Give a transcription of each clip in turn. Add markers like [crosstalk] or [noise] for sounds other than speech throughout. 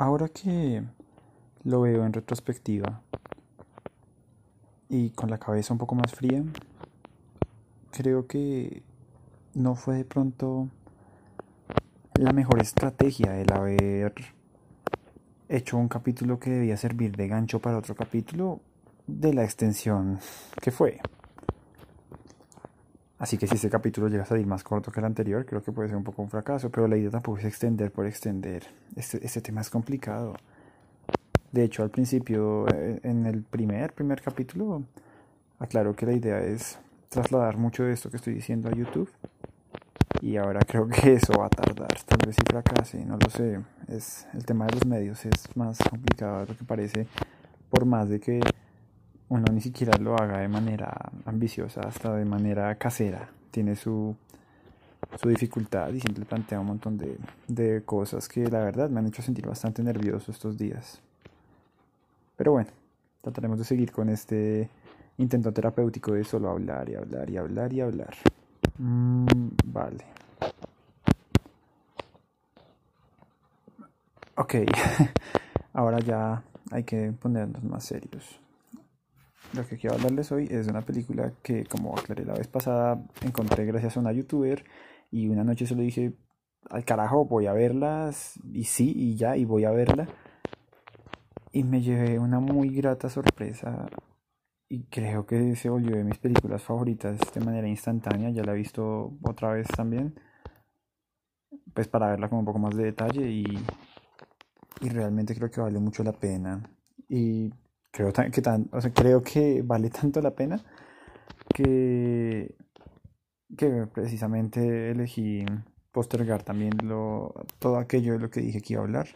Ahora que lo veo en retrospectiva y con la cabeza un poco más fría, creo que no fue de pronto la mejor estrategia el haber hecho un capítulo que debía servir de gancho para otro capítulo de la extensión que fue. Así que si este capítulo llega a salir más corto que el anterior, creo que puede ser un poco un fracaso, pero la idea tampoco es extender por extender. Este, este tema es complicado. De hecho, al principio, eh, en el primer, primer capítulo, aclaro que la idea es trasladar mucho de esto que estoy diciendo a YouTube. Y ahora creo que [laughs] eso va a tardar, tal vez si fracase, no lo sé. Es, el tema de los medios es más complicado de lo que parece, por más de que uno ni siquiera lo haga de manera ambiciosa, hasta de manera casera. Tiene su, su dificultad y siempre plantea un montón de, de cosas que la verdad me han hecho sentir bastante nervioso estos días. Pero bueno, trataremos de seguir con este intento terapéutico de solo hablar y hablar y hablar y hablar. Mm, vale. Ok, [laughs] ahora ya hay que ponernos más serios. Lo que quiero hablarles hoy es de una película que, como aclaré la vez pasada, encontré gracias a una youtuber y una noche se lo dije, al carajo, voy a verlas y sí, y ya, y voy a verla y me llevé una muy grata sorpresa y creo que se volvió de mis películas favoritas de manera instantánea, ya la he visto otra vez también, pues para verla con un poco más de detalle y, y realmente creo que vale mucho la pena. Y creo que tan, o sea, creo que vale [laughs] tanto la pena que que precisamente elegí postergar también lo, todo aquello de lo que dije que iba a hablar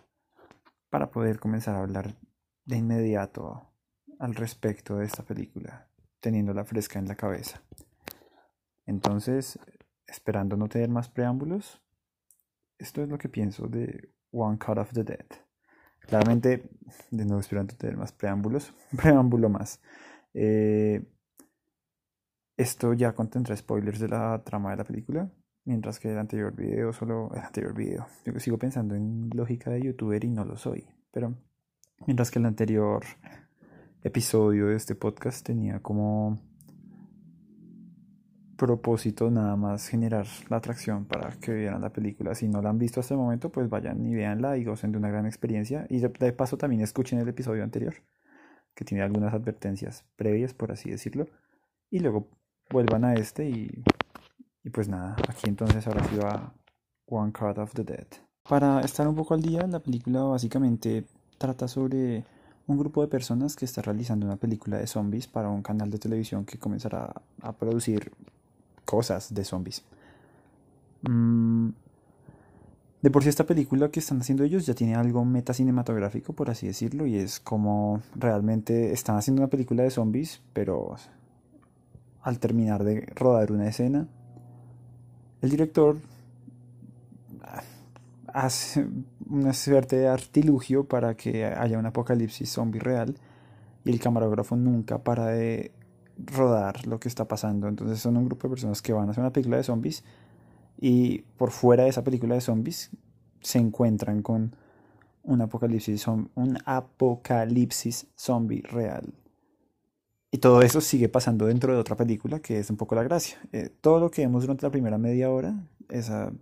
para poder comenzar a hablar de inmediato al respecto de esta película, teniéndola fresca en la cabeza. Entonces, esperando no tener más preámbulos, esto es lo que pienso de One Cut of the Dead. Claramente, de nuevo esperando tener más preámbulos, [laughs] preámbulo más. Eh, esto ya contendrá spoilers de la trama de la película, mientras que el anterior video solo el anterior video. Yo sigo pensando en lógica de youtuber y no lo soy, pero Mientras que el anterior episodio de este podcast tenía como propósito nada más generar la atracción para que vieran la película. Si no la han visto hasta el momento, pues vayan y veanla y gocen de una gran experiencia. Y de, paso también escuchen el episodio anterior, que tiene algunas advertencias previas, por así decirlo. Y luego vuelvan a este y, y pues nada, aquí entonces ahora sí va One Card of the Dead. Para estar un poco al día, la película básicamente trata sobre un grupo de personas que está realizando una película de zombies para un canal de televisión que comenzará a producir cosas de zombies. Mm, de por sí esta película que están haciendo ellos ya tiene algo metacinematográfico, por así decirlo, y es como realmente están haciendo una película de zombies, pero al terminar de rodar una escena, el director hace una suerte de artilugio para que haya un apocalipsis zombie real y el camarógrafo nunca para de rodar lo que está pasando. Entonces son un grupo de personas que van a hacer una película de zombies y por fuera de esa película de zombies se encuentran con un apocalipsis, un apocalipsis zombie real. Y todo eso sigue pasando dentro de otra película que es un poco la gracia. Eh, todo lo que vemos durante la primera media hora, esa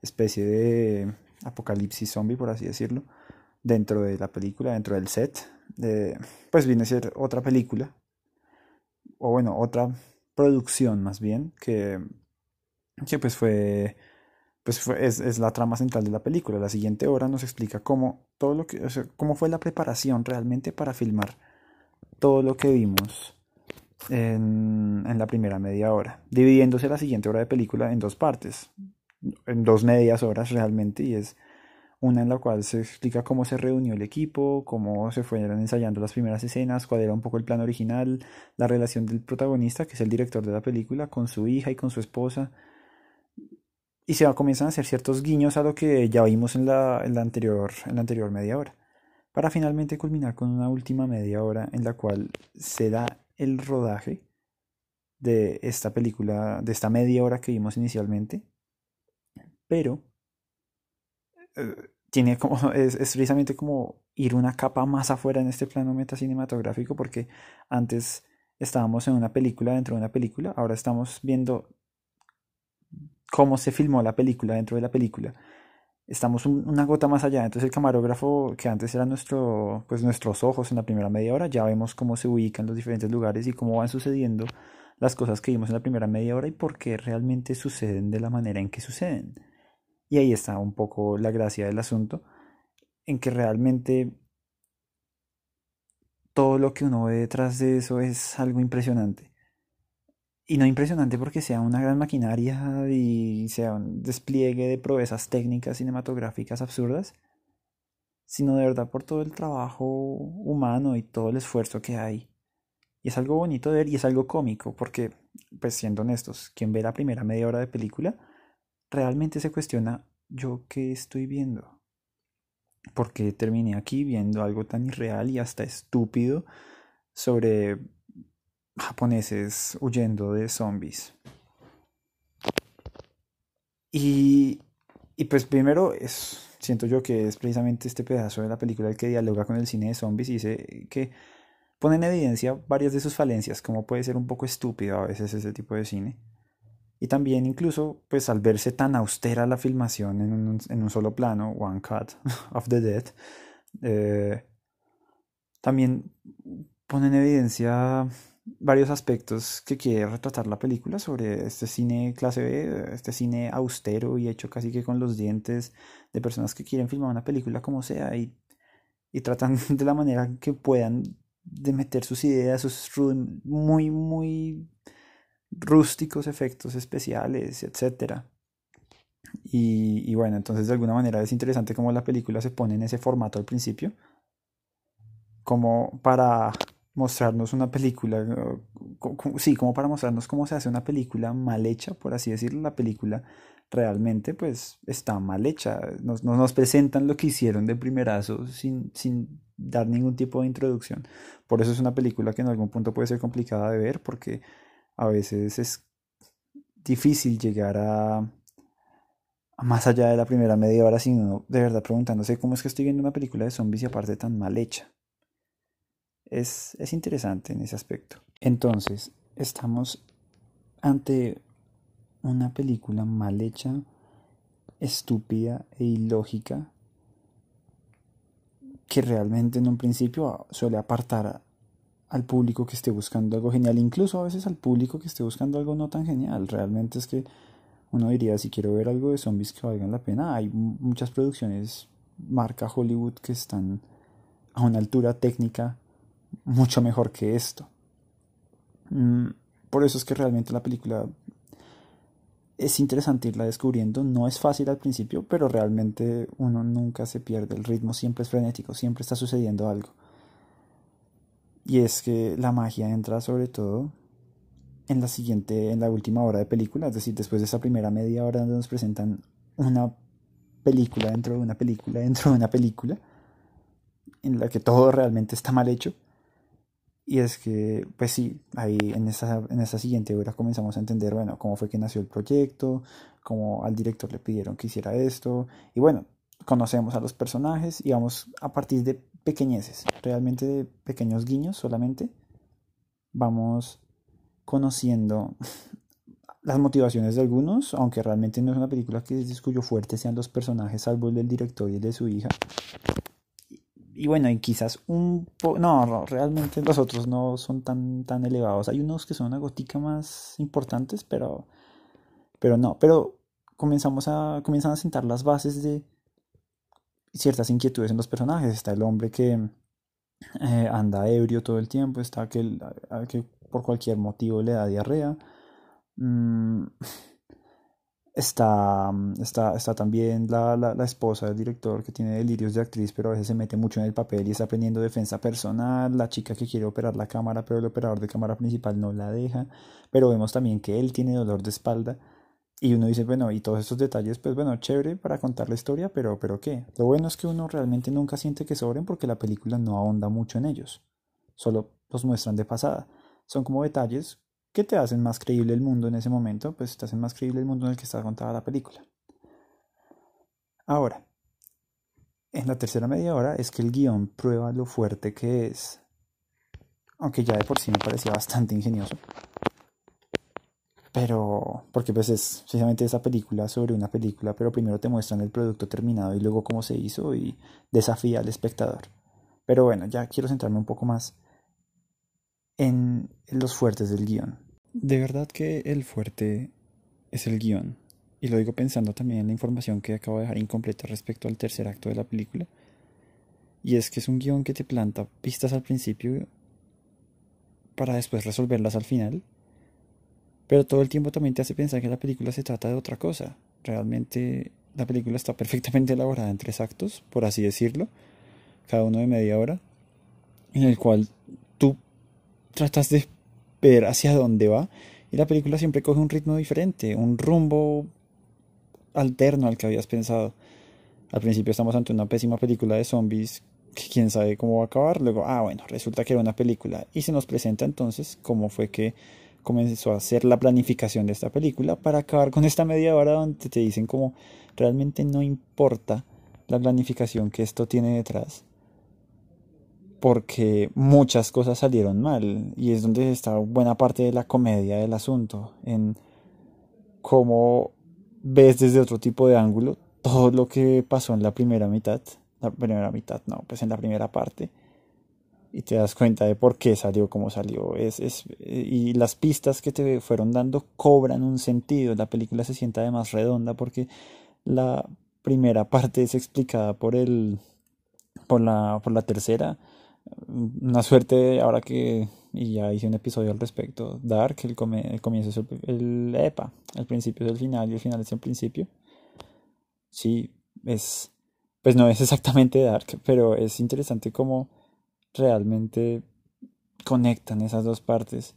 especie de apocalipsis zombie, por así decirlo, dentro de la película, dentro del set, pues viene a ser otra película, o bueno, otra producción más bien, que, que pues fue, pues fue, es, es, la trama central de la película. La siguiente hora nos explica cómo, todo lo que, cómo fue la preparación realmente para filmar todo lo que vimos en, en la primera media hora, dividiéndose la siguiente hora de película en dos partes en dos medias horas realmente y es una en la cual se explica cómo se reunió el equipo, cómo se fueron ensayando las primeras escenas, cuál era un poco el plan original, la relación del protagonista, que es el director de la película, con su hija y con su esposa. Y se comienzan a hacer ciertos guiños a lo que ya vimos en la, en la, anterior, en la anterior media hora, para finalmente culminar con una última media hora en la cual se da el rodaje de esta película, de esta media hora que vimos inicialmente, pero tiene como, [laughs] es, precisamente como ir una capa más afuera en este plano metacinematográfico, porque antes estábamos en una película dentro de una película, ahora estamos viendo cómo se filmó la película dentro de la película. Estamos una gota más allá. Entonces el camarógrafo, que antes era nuestro, pues nuestros ojos en la primera media hora, ya vemos cómo se ubican los diferentes lugares y cómo van sucediendo las cosas que vimos en la primera media hora y por qué realmente suceden de la manera en que suceden. Y ahí está un poco la gracia del asunto, en que realmente todo lo que uno ve detrás de eso es algo impresionante. Y no impresionante porque sea una gran maquinaria y sea un despliegue de proezas técnicas cinematográficas absurdas, sino de verdad por todo el trabajo humano y todo el esfuerzo que hay. Y es algo bonito de ver y es algo cómico, porque, pues siendo honestos, quien ve la primera media hora de película realmente se cuestiona yo qué estoy viendo. Porque terminé aquí viendo algo tan irreal y hasta estúpido sobre japoneses huyendo de zombies. Y, y pues primero es, siento yo que es precisamente este pedazo de la película el que dialoga con el cine de zombies y dice que pone en evidencia varias de sus falencias, como puede ser un poco estúpido a veces ese tipo de cine. Y también incluso, pues al verse tan austera la filmación en un, en un solo plano, One Cut [laughs] of the Dead, eh, también pone en evidencia varios aspectos que quiere retratar la película sobre este cine clase B, este cine austero y hecho casi que con los dientes de personas que quieren filmar una película como sea y, y tratan [laughs] de la manera que puedan de meter sus ideas, sus muy, muy rústicos efectos especiales, etc. Y, y, bueno, entonces de alguna manera es interesante cómo la película se pone en ese formato al principio, como para mostrarnos una película, sí, como para mostrarnos cómo se hace una película mal hecha, por así decirlo, la película realmente pues está mal hecha, nos, nos presentan lo que hicieron de primerazo sin, sin dar ningún tipo de introducción, por eso es una película que en algún punto puede ser complicada de ver porque a veces es difícil llegar a, más allá de la primera media hora, sino de verdad preguntándose cómo es que estoy viendo una película de zombies y aparte tan mal hecha. Es, es interesante en ese aspecto. Entonces, estamos ante una película mal hecha, estúpida e ilógica que realmente en un principio suele apartar al público que esté buscando algo genial, incluso a veces al público que esté buscando algo no tan genial. Realmente es que uno diría, si quiero ver algo de zombies que valgan la pena, hay muchas producciones marca Hollywood que están a una altura técnica mucho mejor que esto. Mm, por eso es que realmente la película es interesante irla descubriendo. No es fácil al principio, pero realmente uno nunca se pierde. El ritmo siempre es frenético, siempre está sucediendo algo. Y es que la magia entra sobre todo en la siguiente, en la última hora de película, es decir, después de esa primera media hora donde nos presentan una película dentro de una película dentro de una película, en la que todo realmente está mal hecho. Y es que, pues sí, ahí en esa, en esa siguiente hora comenzamos a entender, bueno, cómo fue que nació el proyecto, cómo al director le pidieron que hiciera esto, y bueno, conocemos a los personajes y vamos a partir de pequeñeces, realmente de pequeños guiños solamente, vamos conociendo [laughs] las motivaciones de algunos, aunque realmente no es una película que es cuyo fuerte sean los personajes, salvo el del director y el de su hija. Y bueno, y quizás un poco, no, realmente los otros no son tan, tan elevados. Hay unos que son una gotica más importantes, pero, pero no, pero comenzamos a, comienzan a sentar las bases de, ciertas inquietudes en los personajes. Está el hombre que eh, anda ebrio todo el tiempo, está aquel que por cualquier motivo le da diarrea. Mm, está, está, está también la, la, la, esposa del director que tiene delirios de actriz, pero a veces se mete mucho en el papel y está aprendiendo defensa personal. La chica que quiere operar la cámara, pero el operador de cámara principal no la deja. Pero vemos también que él tiene dolor de espalda y uno dice, bueno, y todos estos detalles, pues bueno, chévere para contar la historia, pero, pero ¿qué? Lo bueno es que uno realmente nunca siente que sobren porque la película no ahonda mucho en ellos. Solo los muestran de pasada. Son como detalles que te hacen más creíble el mundo en ese momento, pues te hacen más creíble el mundo en el que está contada la película. Ahora, en la tercera media hora es que el guion prueba lo fuerte que es. Aunque ya de por sí me parecía bastante ingenioso. Pero, porque pues es precisamente esa película sobre una película, pero primero te muestran el producto terminado y luego cómo se hizo y desafía al espectador. Pero bueno, ya quiero centrarme un poco más en los fuertes del guion. De verdad que el fuerte es el guion. Y lo digo pensando también en la información que acabo de dejar incompleta respecto al tercer acto de la película. Y es que es un guion que te planta pistas al principio para después resolverlas al final pero todo el tiempo también te hace pensar que la película se trata de otra cosa. Realmente la película está perfectamente elaborada en tres actos, por así decirlo, cada uno de media hora, en el cual tú tratas de ver hacia dónde va y la película siempre coge un ritmo diferente, un rumbo alterno al que habías pensado. Al principio estamos ante una pésima película de zombies que quién sabe cómo va a acabar. Luego, ah, bueno, resulta que era una película. Y se nos presenta entonces cómo fue que comenzó a hacer la planificación de esta película para acabar con esta media hora donde te dicen como realmente no importa la planificación que esto tiene detrás porque muchas cosas salieron mal y es donde está buena parte de la comedia del asunto en cómo ves desde otro tipo de ángulo todo lo que pasó en la primera mitad la primera mitad no pues en la primera parte y te das cuenta de por qué salió como salió. Es, es, y las pistas que te fueron dando cobran un sentido. La película se sienta además redonda porque la primera parte es explicada por el por la, por la tercera. Una suerte ahora que y ya hice un episodio al respecto. Dark, el, el comienzo es el, el, EPA, el principio es el final y el final es el principio. Sí, es pues no es exactamente Dark, pero es interesante como realmente conectan esas dos partes.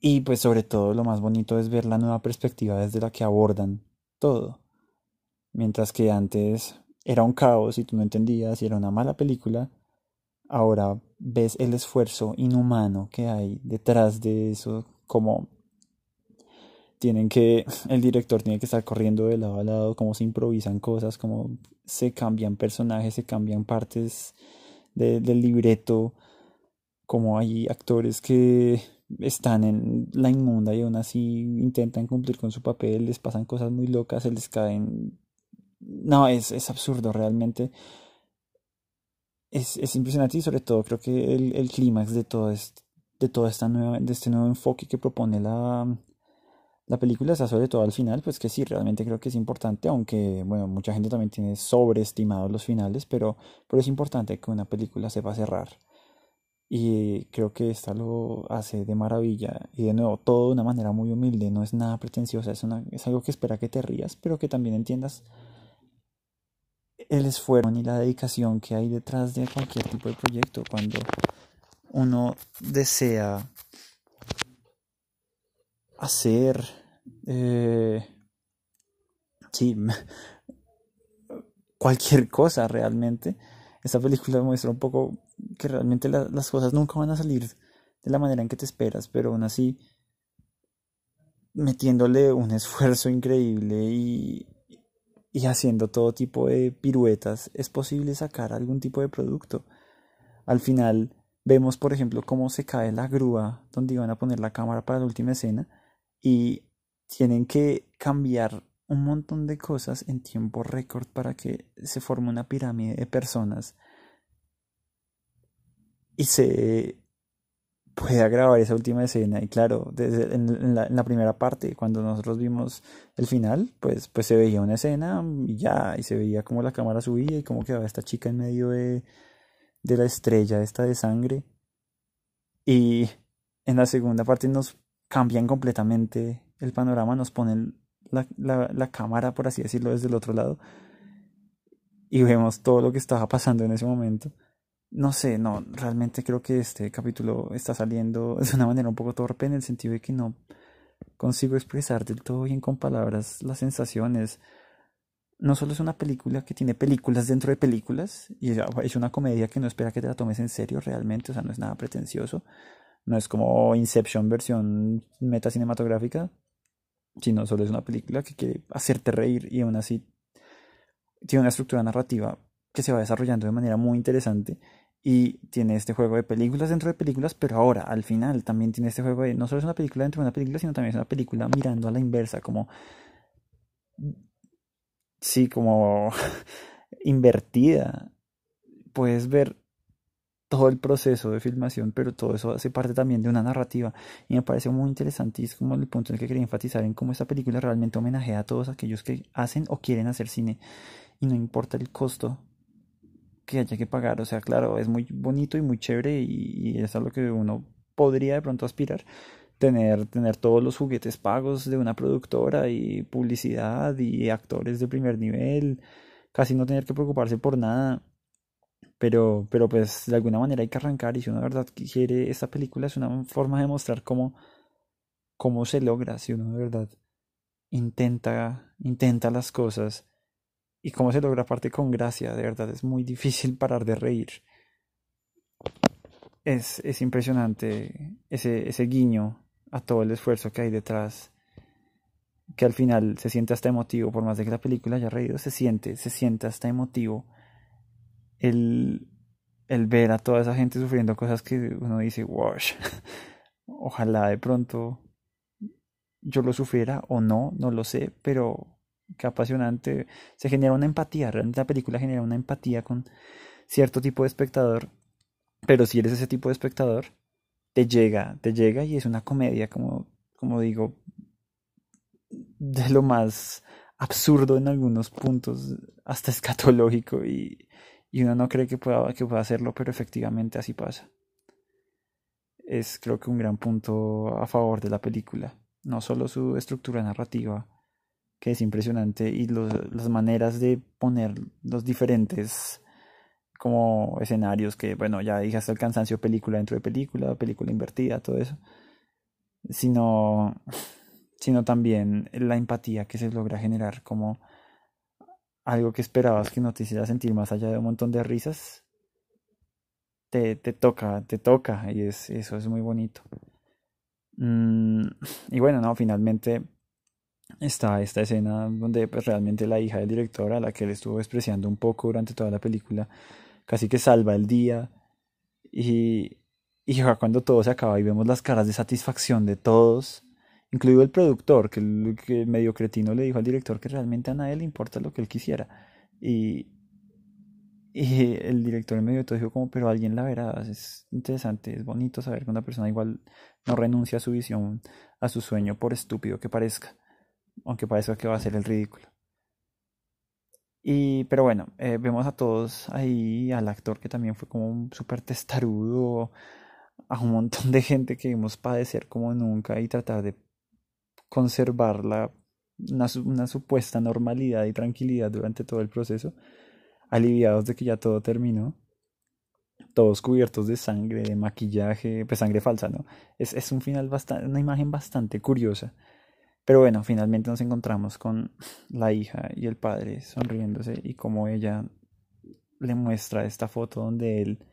Y pues sobre todo lo más bonito es ver la nueva perspectiva desde la que abordan todo. Mientras que antes era un caos y tú no entendías y era una mala película, ahora ves el esfuerzo inhumano que hay detrás de eso, como tienen que, el director tiene que estar corriendo de lado a lado, cómo se improvisan cosas, cómo se cambian personajes, se cambian partes del libreto, como hay actores que están en la inmunda y aún así intentan cumplir con su papel, les pasan cosas muy locas, se les caen... No, es, es absurdo realmente. Es, es, impresionante y sobre todo creo que el, el clímax de todo este, de toda esta nueva, de este nuevo enfoque que propone la, la película está sobre todo al final, pues que sí, realmente creo que es importante, aunque, bueno, mucha gente también tiene sobreestimado los finales, pero, pero es importante que una película sepa cerrar. Y creo que esta lo hace de maravilla. Y de nuevo, todo de una manera muy humilde, no es nada pretenciosa, es, una, es algo que espera que te rías, pero que también entiendas el esfuerzo y la dedicación que hay detrás de cualquier tipo de proyecto cuando uno desea hacer, eh, sí, [laughs] cualquier cosa realmente. Esta película muestra un poco que realmente las cosas nunca van a salir de la manera en que te esperas, pero aún así metiéndole un esfuerzo increíble y, y haciendo todo tipo de piruetas, es posible sacar algún tipo de producto. Al final vemos, por ejemplo, cómo se cae la grúa donde iban a poner la cámara para la última escena y tienen que cambiar un montón de cosas en tiempo récord para que se forme una pirámide de personas y se pueda grabar esa última escena. Y claro desde en, la, primera parte cuando nosotros vimos el final pues pues se veía una escena y ya y se veía como la cámara subía y cómo quedaba esta chica en medio de, de la estrella esta de sangre. Y en la segunda parte nos cambian completamente el panorama, nos ponen la, la, cámara, por así decirlo, desde el otro lado y vemos todo lo que estaba pasando en ese momento. No sé, no, realmente creo que este capítulo está saliendo de una manera un poco torpe en el sentido de que no consigo expresar del todo bien con palabras las sensaciones. No solo es una película que tiene películas dentro de películas y es una comedia que no espera que te la tomes en serio realmente, o sea, no es nada pretencioso. No es como Inception versión meta cinematográfica, sino solo es una película que quiere hacerte reír y aún así tiene una estructura narrativa que se va desarrollando de manera muy interesante y tiene este juego de películas dentro de películas, pero ahora al final también tiene este juego de no solo es una película dentro de una película, sino también es una película mirando a la inversa, como sí, como [laughs] invertida. Puedes ver todo el proceso de filmación, pero todo eso hace parte también de una narrativa. Y me parece muy interesante y es como el punto en el que quería enfatizar en cómo esta película realmente homenajea a todos aquellos que hacen o quieren hacer cine y no importa el costo que haya que pagar. O sea, claro, es muy bonito y muy chévere y, es a lo que uno podría de pronto aspirar. Tener, tener todos los juguetes pagos de una productora y publicidad y actores de primer nivel, casi no tener que preocuparse por nada pero, pero pues de alguna manera hay que arrancar y si uno de verdad quiere esta película es una forma de mostrar cómo, cómo se logra, si uno de verdad intenta, intenta las cosas y cómo se logra aparte con gracia, de verdad es muy difícil parar de reír. Es, es impresionante ese, ese guiño a todo el esfuerzo que hay detrás que al final se siente hasta emotivo, por más de que la película haya reído, se siente, se siente hasta emotivo el, el ver a toda esa gente sufriendo cosas que uno dice, wash, [laughs] ojalá de pronto yo lo sufriera o no, no lo sé, pero qué apasionante. Se genera una empatía, realmente la película genera una empatía con cierto tipo de espectador, pero si eres ese tipo de espectador, te llega, te llega y es una comedia, como, como digo, de lo más absurdo en algunos puntos, hasta escatológico y, y uno no cree que pueda, que pueda hacerlo, pero efectivamente así pasa. Es creo que un gran punto a favor de la película, no solo su estructura narrativa, que es impresionante, y las maneras de poner los diferentes como escenarios que, bueno, ya dije hasta el cansancio película dentro de película, película invertida, todo eso, sino, sino también la empatía que se logra generar como algo que esperabas que no te hiciera sentir más allá de un montón de risas, te, te toca, te toca, y es, eso es muy bonito. Mm, y bueno, no, finalmente está esta escena donde pues, realmente la hija del director, a la que él estuvo despreciando un poco durante toda la película, casi que salva el día. Y, y cuando todo se acaba y vemos las caras de satisfacción de todos, incluido el productor, que el, que medio cretino le dijo al director que realmente a nadie le importa lo que él quisiera. Y, y el director medio de todo dijo como, pero alguien la verá, es interesante, es bonito saber que una persona igual no renuncia a su visión, a su sueño, por estúpido que parezca, aunque parezca que va a ser el ridículo. Y, pero bueno, eh, vemos a todos ahí, al actor que también fue como un súper testarudo, a un montón de gente que vimos padecer como nunca y tratar de conservar la, una, supuesta normalidad y tranquilidad durante todo el proceso, aliviados de que ya todo terminó, todos cubiertos de sangre, de maquillaje, pues sangre falsa, ¿no? Es, es un final bastante, una imagen bastante curiosa. Pero bueno, finalmente nos encontramos con la hija y el padre sonriéndose y como ella le muestra esta foto donde él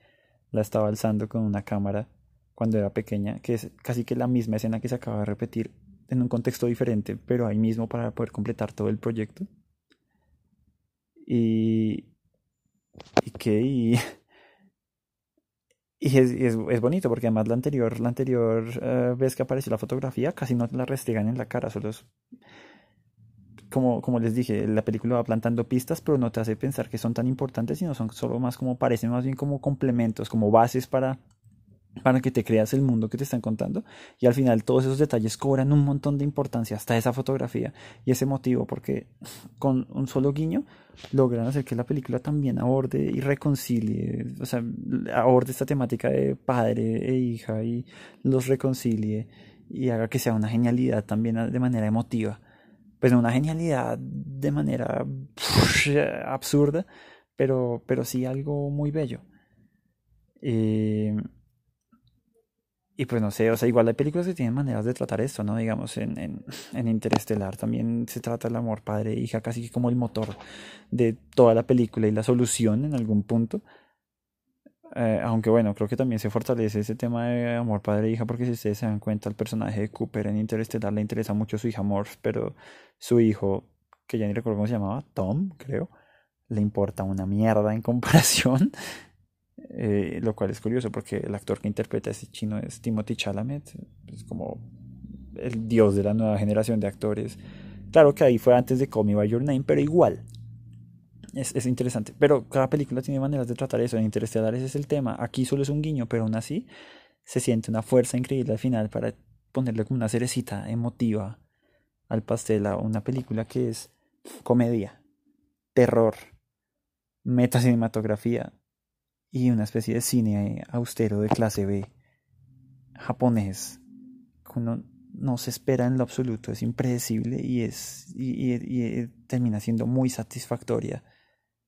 la estaba alzando con una cámara cuando era pequeña, que es casi que la misma escena que se acaba de repetir en un contexto diferente, pero ahí mismo para poder completar todo el proyecto. Y, y que y, es, es, es, bonito porque además la anterior, la anterior uh, vez que apareció la fotografía casi no la restregan en la cara, solo como, como les dije, la película va plantando pistas, pero no te hace pensar que son tan importantes, sino son solo más como parecen más bien como complementos, como bases para para que te creas el mundo que te están contando y al final todos esos detalles cobran un montón de importancia hasta esa fotografía y ese motivo porque [laughs] con un solo guiño logran hacer que la película también aborde y reconcilie o sea aborde esta temática de padre e hija y los reconcilie y haga que sea una genialidad también de manera emotiva. Pues una genialidad de manera [laughs] absurda pero pero sí algo muy bello. Eh, y pues no sé, o sea, igual hay películas que tienen maneras de tratar esto, ¿no? Digamos, en, en, en Interestelar también se trata el amor padre-hija casi que como el motor de toda la película y la solución en algún punto. Eh, aunque bueno, creo que también se fortalece ese tema de amor padre-hija porque si ustedes se dan cuenta, el personaje de Cooper en Interestelar le interesa mucho su hija Morph, pero su hijo, que ya ni recuerdo cómo se llamaba, Tom, creo, le importa una mierda en comparación. Eh, lo cual es curioso porque el actor que interpreta a ese chino es Timothy Chalamet, es como el dios de la nueva generación de actores. Claro que ahí fue antes de Call Me By Your Name, pero igual. Es, es interesante. Pero cada película tiene maneras de tratar eso. En Interestelar ese es el tema. Aquí solo es un guiño, pero aún así se siente una fuerza increíble al final para ponerle como una cerecita emotiva al pastel a una película que es comedia, terror, metacinematografía y una especie de cine austero de clase B japonés uno no se espera en lo absoluto es impredecible y es y, y termina siendo muy satisfactoria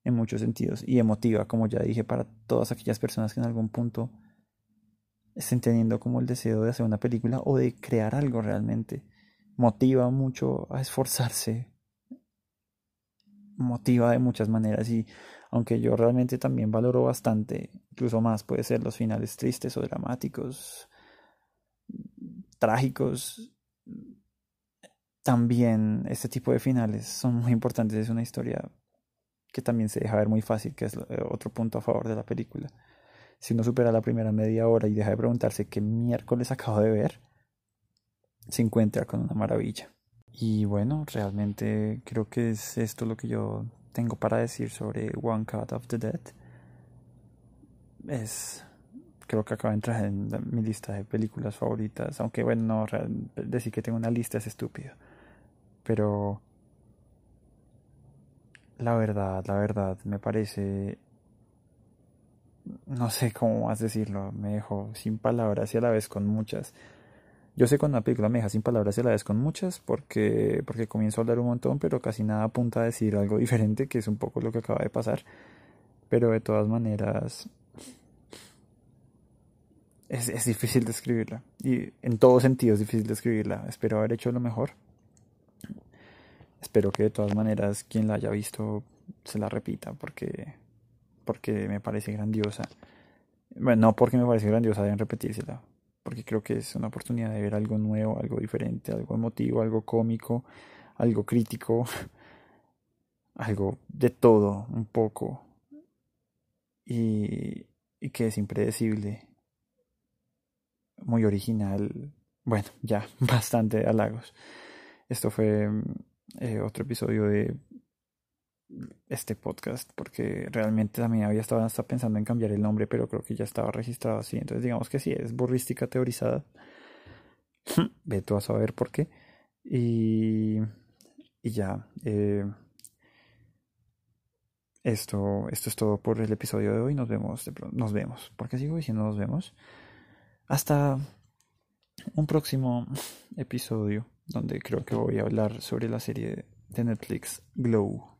en muchos sentidos y emotiva como ya dije para todas aquellas personas que en algún punto estén teniendo como el deseo de hacer una película o de crear algo realmente. Motiva mucho a esforzarse motiva de muchas maneras y aunque yo realmente también valoro bastante, incluso más puede ser los finales tristes o dramáticos, trágicos, también este tipo de finales son muy importantes, es una historia que también se deja ver muy fácil, que es eh, otro punto a favor de la película. Si uno supera la primera media hora y deja de preguntarse qué miércoles acabo de ver, se encuentra con una maravilla. Y bueno, realmente creo que es esto lo que yo tengo para decir sobre One Cut of the Dead. Es. Creo que acaba de entrar en mi lista de películas favoritas. Aunque bueno, no, decir que tengo una lista es estúpido. Pero. La verdad, la verdad, me parece. No sé cómo más decirlo. Me dejo sin palabras y a la vez con muchas. Yo sé cuando una película me deja sin palabras y la vez con muchas porque, porque comienzo a hablar un montón, pero casi nada apunta a decir algo [laughs] diferente, que es un poco lo que acaba de pasar. Pero de todas maneras, es, es difícil describirla. Y en todo sentido es difícil describirla. Espero haber hecho lo mejor. Espero que de todas maneras quien la haya visto se la repita porque, porque me parece grandiosa. Bueno, no porque me parece grandiosa, deben repetírsela porque creo que es una oportunidad de ver algo nuevo, algo diferente, algo emotivo, algo cómico, algo crítico, [laughs] algo de todo un poco. Y, y que es impredecible, muy original, bueno, ya, [laughs] bastante halagos. Esto fue eh, otro episodio de este podcast porque realmente también había estado hasta pensando en cambiar el nombre, pero creo que ya estaba registrado así. Entonces digamos que sí, es burrística teorizada. [laughs] Ve tú a saber por qué. Y, y ya. Eh, esto, esto es todo por el episodio de hoy. Nos vemos. nos vemos. ¿Por qué sigo diciendo nos vemos? Hasta un próximo episodio donde creo que voy a hablar sobre la serie de Netflix Glow.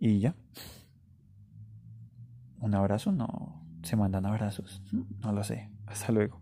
Y ya. Un abrazo, no. Se mandan abrazos. No lo sé. Hasta luego.